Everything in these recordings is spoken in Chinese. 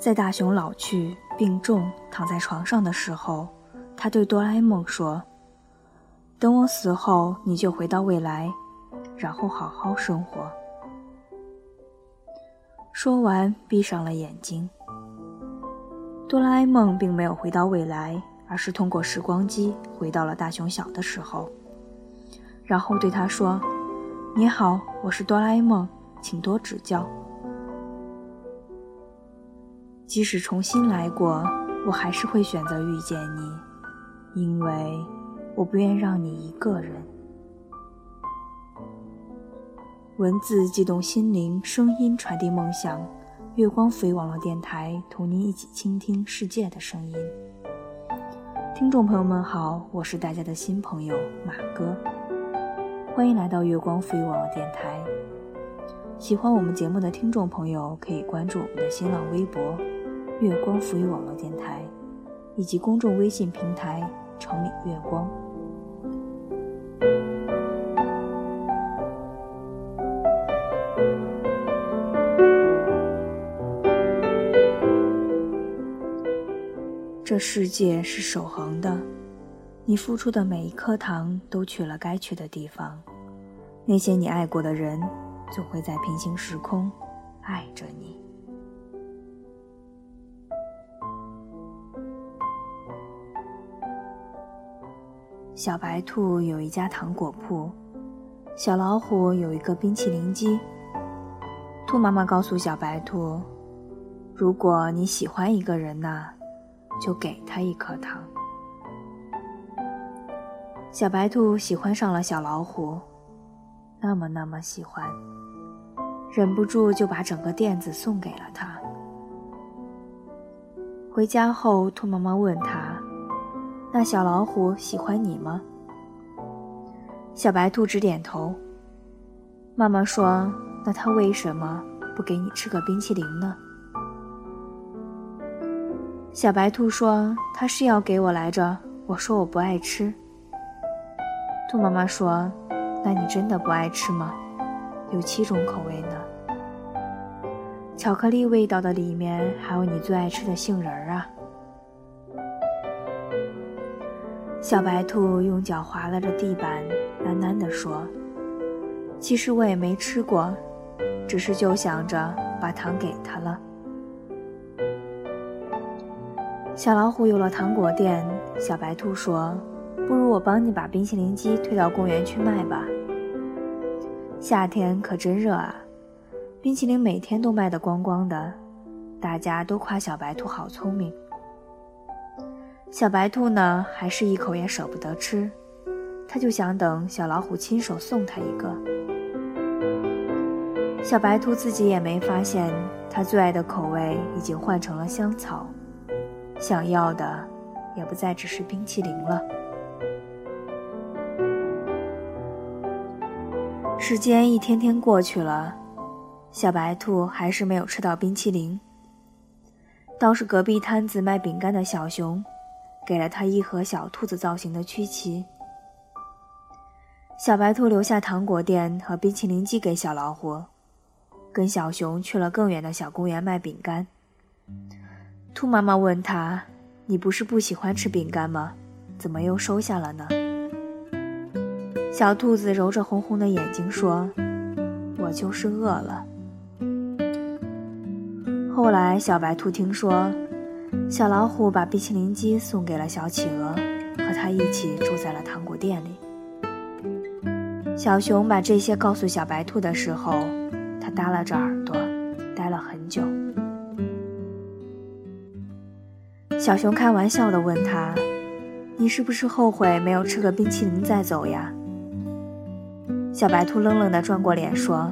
在大雄老去、病重躺在床上的时候，他对哆啦 A 梦说：“等我死后，你就回到未来，然后好好生活。”说完，闭上了眼睛。哆啦 A 梦并没有回到未来，而是通过时光机回到了大雄小的时候，然后对他说：“你好，我是哆啦 A 梦，请多指教。”即使重新来过，我还是会选择遇见你，因为我不愿让你一个人。文字激动心灵，声音传递梦想。月光赋予网络电台，同您一起倾听世界的声音。听众朋友们好，我是大家的新朋友马哥，欢迎来到月光赋予网络电台。喜欢我们节目的听众朋友，可以关注我们的新浪微博。月光浮语网络电台，以及公众微信平台“城里月光”。这世界是守恒的，你付出的每一颗糖都去了该去的地方。那些你爱过的人，总会在平行时空爱着你。小白兔有一家糖果铺，小老虎有一个冰淇淋机。兔妈妈告诉小白兔：“如果你喜欢一个人呐，就给他一颗糖。”小白兔喜欢上了小老虎，那么那么喜欢，忍不住就把整个垫子送给了他。回家后，兔妈妈问他。那小老虎喜欢你吗？小白兔直点头。妈妈说：“那它为什么不给你吃个冰淇淋呢？”小白兔说：“它是要给我来着。”我说：“我不爱吃。”兔妈妈说：“那你真的不爱吃吗？有七种口味呢。巧克力味道的里面还有你最爱吃的杏仁儿啊。”小白兔用脚划拉着地板，喃喃地说：“其实我也没吃过，只是就想着把糖给他了。”小老虎有了糖果店，小白兔说：“不如我帮你把冰淇淋机推到公园去卖吧。夏天可真热啊，冰淇淋每天都卖得光光的，大家都夸小白兔好聪明。”小白兔呢，还是一口也舍不得吃，它就想等小老虎亲手送它一个。小白兔自己也没发现，它最爱的口味已经换成了香草，想要的也不再只是冰淇淋了。时间一天天过去了，小白兔还是没有吃到冰淇淋。倒是隔壁摊子卖饼干的小熊。给了他一盒小兔子造型的曲奇。小白兔留下糖果店和冰淇淋机给小老虎，跟小熊去了更远的小公园卖饼干。兔妈妈问他：“你不是不喜欢吃饼干吗？怎么又收下了呢？”小兔子揉着红红的眼睛说：“我就是饿了。”后来，小白兔听说。小老虎把冰淇淋机送给了小企鹅，和他一起住在了糖果店里。小熊把这些告诉小白兔的时候，他耷拉着耳朵，呆了很久。小熊开玩笑地问他：“你是不是后悔没有吃个冰淇淋再走呀？”小白兔愣愣地转过脸说：“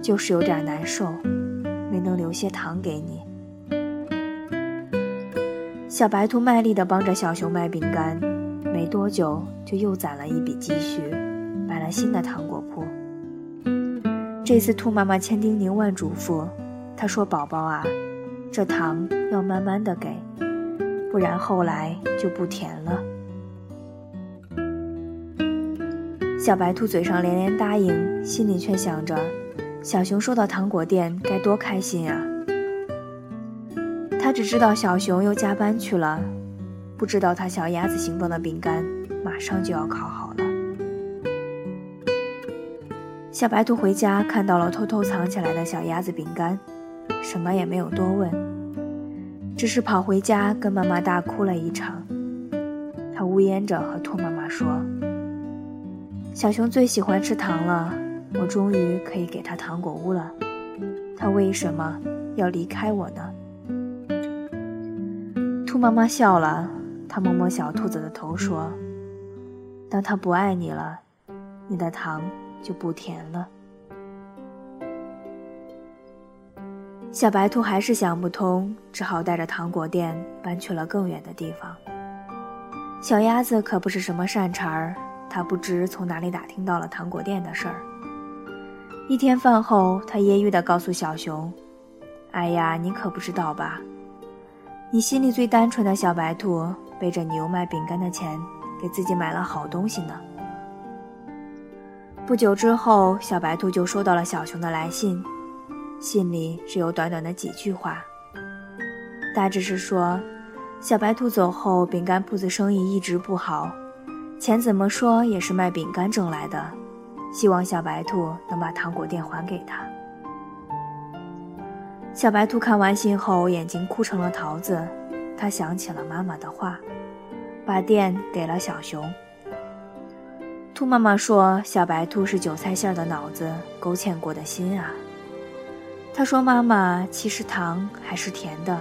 就是有点难受，没能留些糖给你。”小白兔卖力地帮着小熊卖饼干，没多久就又攒了一笔积蓄，买了新的糖果铺。这次兔妈妈千叮咛万嘱咐，她说：“宝宝啊，这糖要慢慢的给，不然后来就不甜了。”小白兔嘴上连连答应，心里却想着：小熊收到糖果店该多开心啊！他只知道小熊又加班去了，不知道他小鸭子形状的饼干马上就要烤好了。小白兔回家看到了偷偷藏起来的小鸭子饼干，什么也没有多问，只是跑回家跟妈妈大哭了一场。他呜咽着和兔妈妈说：“小熊最喜欢吃糖了，我终于可以给他糖果屋了。他为什么要离开我呢？”兔妈妈笑了，她摸摸小兔子的头说：“当它不爱你了，你的糖。”就不甜了。小白兔还是想不通，只好带着糖果店搬去了更远的地方。小鸭子可不是什么善茬儿，它不知从哪里打听到了糖果店的事儿。一天饭后，它揶揄地告诉小熊：“哎呀，你可不知道吧？你心里最单纯的小白兔，背着牛卖饼干的钱，给自己买了好东西呢。”不久之后，小白兔就收到了小熊的来信，信里只有短短的几句话，大致是说，小白兔走后，饼干铺子生意一直不好，钱怎么说也是卖饼干挣来的，希望小白兔能把糖果店还给他。小白兔看完信后，眼睛哭成了桃子，他想起了妈妈的话，把店给了小熊。兔妈妈说：“小白兔是韭菜馅的脑子，勾芡过的心啊。”他说：“妈妈，其实糖还是甜的，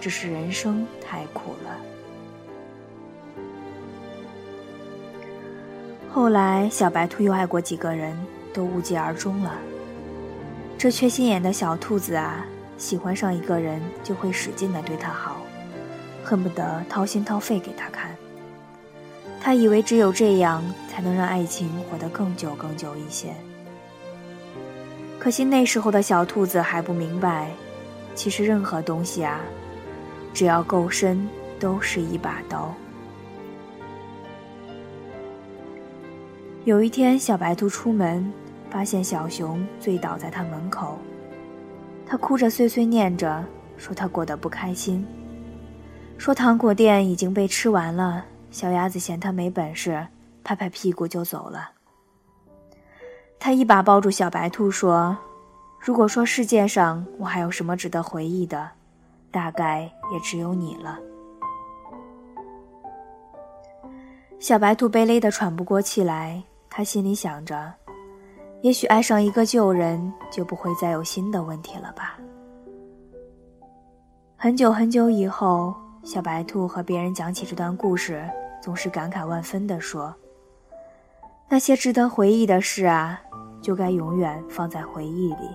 只是人生太苦了。”后来，小白兔又爱过几个人，都无疾而终了。这缺心眼的小兔子啊，喜欢上一个人就会使劲的对他好，恨不得掏心掏肺给他看。他以为只有这样才能让爱情活得更久更久一些。可惜那时候的小兔子还不明白，其实任何东西啊，只要够深，都是一把刀。有一天，小白兔出门，发现小熊醉倒在他门口，他哭着碎碎念着，说他过得不开心，说糖果店已经被吃完了。小鸭子嫌他没本事，拍拍屁股就走了。他一把抱住小白兔，说：“如果说世界上我还有什么值得回忆的，大概也只有你了。”小白兔被勒得喘不过气来，他心里想着：“也许爱上一个旧人，就不会再有新的问题了吧。”很久很久以后，小白兔和别人讲起这段故事。总是感慨万分地说：“那些值得回忆的事啊，就该永远放在回忆里。”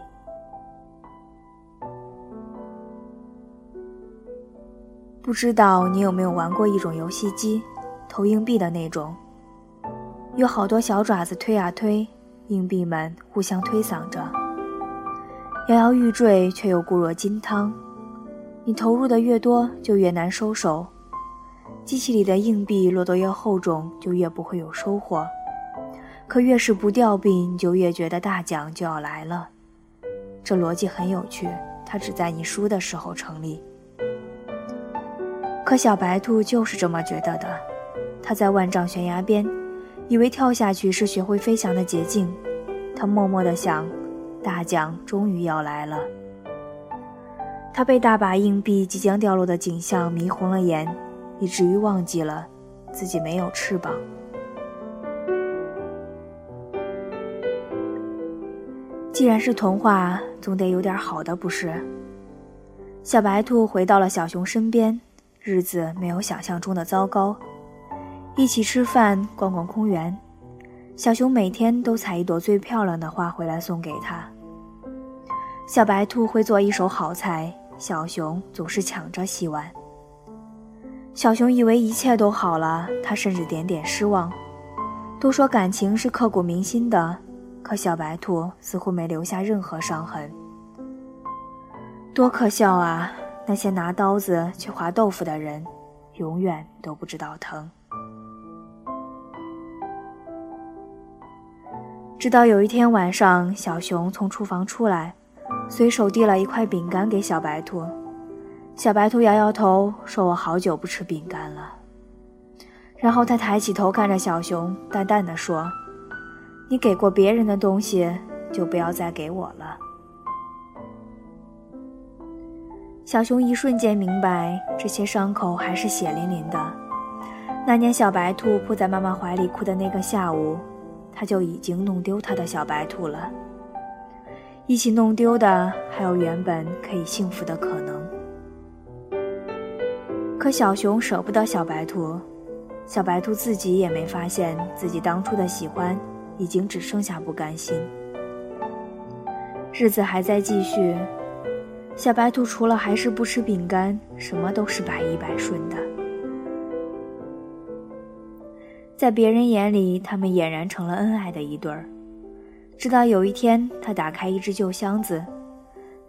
不知道你有没有玩过一种游戏机，投硬币的那种，有好多小爪子推啊推，硬币们互相推搡着，摇摇欲坠，却又固若金汤。你投入的越多，就越难收手。机器里的硬币落得越厚重，就越不会有收获。可越是不掉币，你就越觉得大奖就要来了。这逻辑很有趣，它只在你输的时候成立。可小白兔就是这么觉得的。它在万丈悬崖边，以为跳下去是学会飞翔的捷径。它默默地想，大奖终于要来了。它被大把硬币即将掉落的景象迷红了眼。以至于忘记了自己没有翅膀。既然是童话，总得有点好的，不是？小白兔回到了小熊身边，日子没有想象中的糟糕。一起吃饭，逛逛公园。小熊每天都采一朵最漂亮的花回来送给他。小白兔会做一手好菜，小熊总是抢着洗碗。小熊以为一切都好了，他甚至点点失望。都说感情是刻骨铭心的，可小白兔似乎没留下任何伤痕。多可笑啊！那些拿刀子去划豆腐的人，永远都不知道疼。直到有一天晚上，小熊从厨房出来，随手递了一块饼干给小白兔。小白兔摇摇头，说：“我好久不吃饼干了。”然后他抬起头看着小熊，淡淡的说：“你给过别人的东西，就不要再给我了。”小熊一瞬间明白，这些伤口还是血淋淋的。那年小白兔扑在妈妈怀里哭的那个下午，他就已经弄丢他的小白兔了。一起弄丢的，还有原本可以幸福的可能。可小熊舍不得小白兔，小白兔自己也没发现自己当初的喜欢，已经只剩下不甘心。日子还在继续，小白兔除了还是不吃饼干，什么都是百依百顺的。在别人眼里，他们俨然成了恩爱的一对儿。直到有一天，他打开一只旧箱子，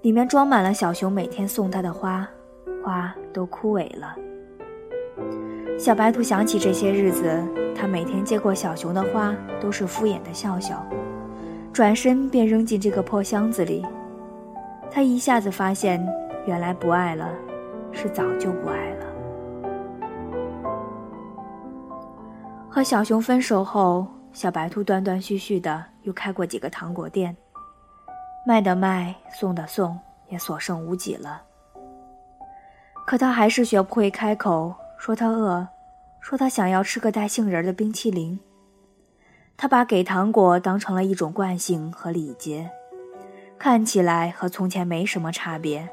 里面装满了小熊每天送他的花。花都枯萎了。小白兔想起这些日子，他每天接过小熊的花，都是敷衍的笑笑，转身便扔进这个破箱子里。他一下子发现，原来不爱了，是早就不爱了。和小熊分手后，小白兔断断续续的又开过几个糖果店，卖的卖，送的送，也所剩无几了。可他还是学不会开口说他饿，说他想要吃个带杏仁的冰淇淋。他把给糖果当成了一种惯性和礼节，看起来和从前没什么差别。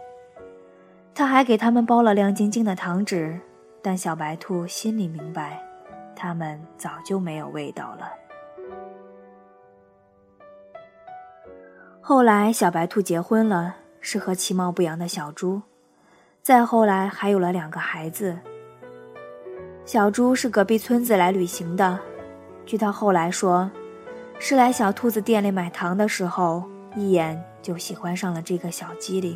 他还给他们包了亮晶晶的糖纸，但小白兔心里明白，它们早就没有味道了。后来，小白兔结婚了，是和其貌不扬的小猪。再后来还有了两个孩子。小猪是隔壁村子来旅行的，据他后来说，是来小兔子店里买糖的时候，一眼就喜欢上了这个小机灵。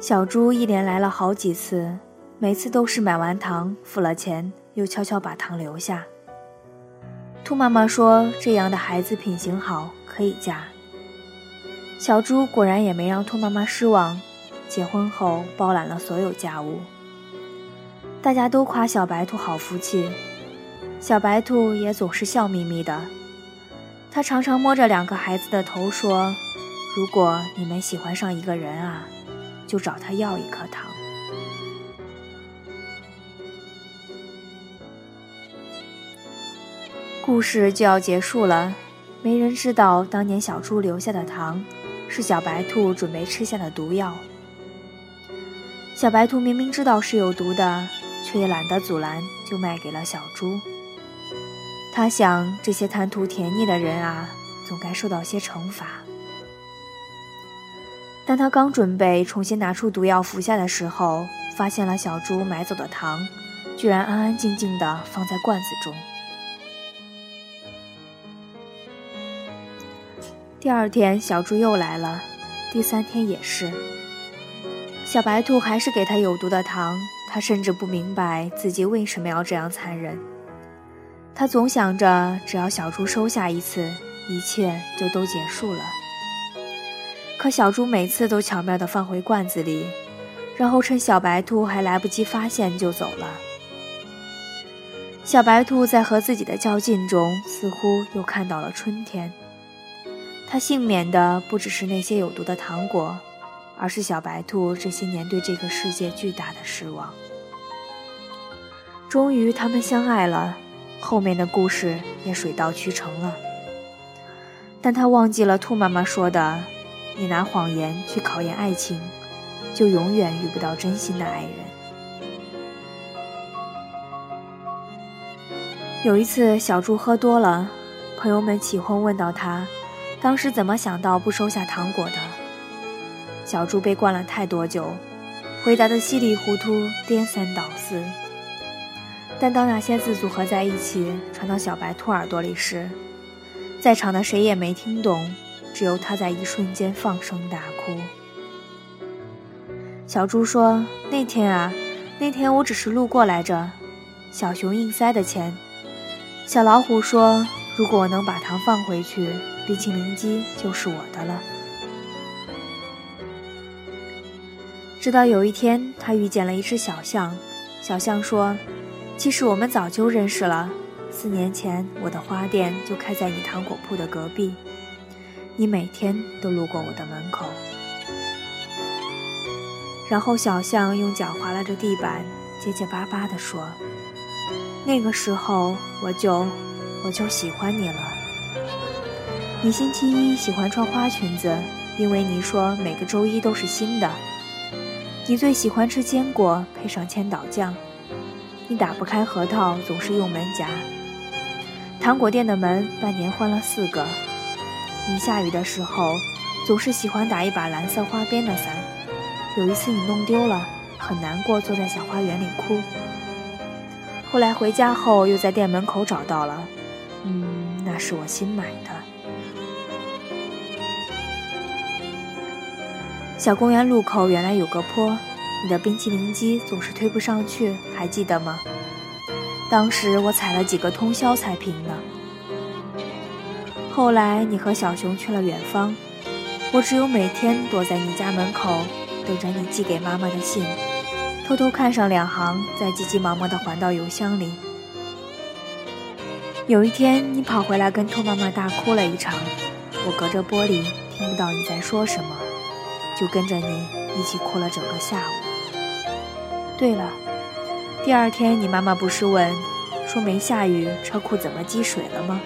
小猪一连来了好几次，每次都是买完糖付了钱，又悄悄把糖留下。兔妈妈说，这样的孩子品行好，可以嫁。小猪果然也没让兔妈妈失望。结婚后包揽了所有家务，大家都夸小白兔好福气，小白兔也总是笑眯眯的。他常常摸着两个孩子的头说：“如果你们喜欢上一个人啊，就找他要一颗糖。”故事就要结束了，没人知道当年小猪留下的糖，是小白兔准备吃下的毒药。小白兔明明知道是有毒的，却也懒得阻拦，就卖给了小猪。他想，这些贪图甜腻的人啊，总该受到些惩罚。但他刚准备重新拿出毒药服下的时候，发现了小猪买走的糖，居然安安静静地放在罐子中。第二天，小猪又来了，第三天也是。小白兔还是给他有毒的糖，他甚至不明白自己为什么要这样残忍。他总想着，只要小猪收下一次，一切就都结束了。可小猪每次都巧妙地放回罐子里，然后趁小白兔还来不及发现就走了。小白兔在和自己的较劲中，似乎又看到了春天。他幸免的不只是那些有毒的糖果。而是小白兔这些年对这个世界巨大的失望。终于，他们相爱了，后面的故事也水到渠成了。但他忘记了兔妈妈说的：“你拿谎言去考验爱情，就永远遇不到真心的爱人。”有一次，小猪喝多了，朋友们起哄问到他，当时怎么想到不收下糖果的？小猪被灌了太多酒，回答的稀里糊涂、颠三倒四。但当那些字组合在一起，传到小白兔耳朵里时，在场的谁也没听懂，只有他在一瞬间放声大哭。小猪说：“那天啊，那天我只是路过来着。”小熊硬塞的钱。小老虎说：“如果能把糖放回去，冰淇淋机就是我的了。”直到有一天，他遇见了一只小象。小象说：“其实我们早就认识了。四年前，我的花店就开在你糖果铺的隔壁，你每天都路过我的门口。”然后小象用脚划拉着地板，结结巴巴地说：“那个时候，我就我就喜欢你了。你星期一喜欢穿花裙子，因为你说每个周一都是新的。你最喜欢吃坚果配上千岛酱。你打不开核桃，总是用门夹。糖果店的门半年换了四个。你下雨的时候，总是喜欢打一把蓝色花边的伞。”有一次你弄丢了，很难过，坐在小花园里哭。后来回家后又在店门口找到了，嗯，那是我新买的。小公园路口原来有个坡，你的冰淇淋机总是推不上去，还记得吗？当时我踩了几个通宵才平呢。后来你和小熊去了远方，我只有每天躲在你家门口。等着你寄给妈妈的信，偷偷看上两行，再急急忙忙地还到邮箱里。有一天，你跑回来跟兔妈妈大哭了一场，我隔着玻璃听不到你在说什么，就跟着你一起哭了整个下午。对了，第二天你妈妈不是问，说没下雨，车库怎么积水了吗？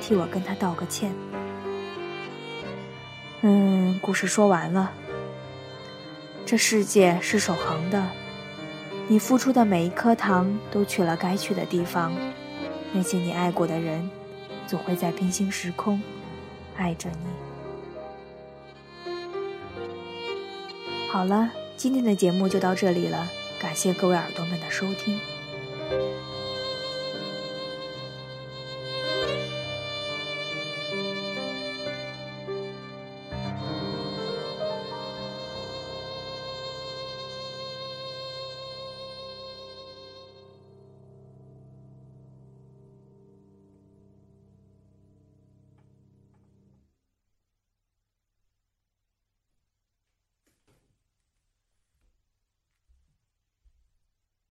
替我跟她道个歉。嗯，故事说完了。这世界是守恒的，你付出的每一颗糖都去了该去的地方。那些你爱过的人，总会在平行时空爱着你。好了，今天的节目就到这里了，感谢各位耳朵们的收听。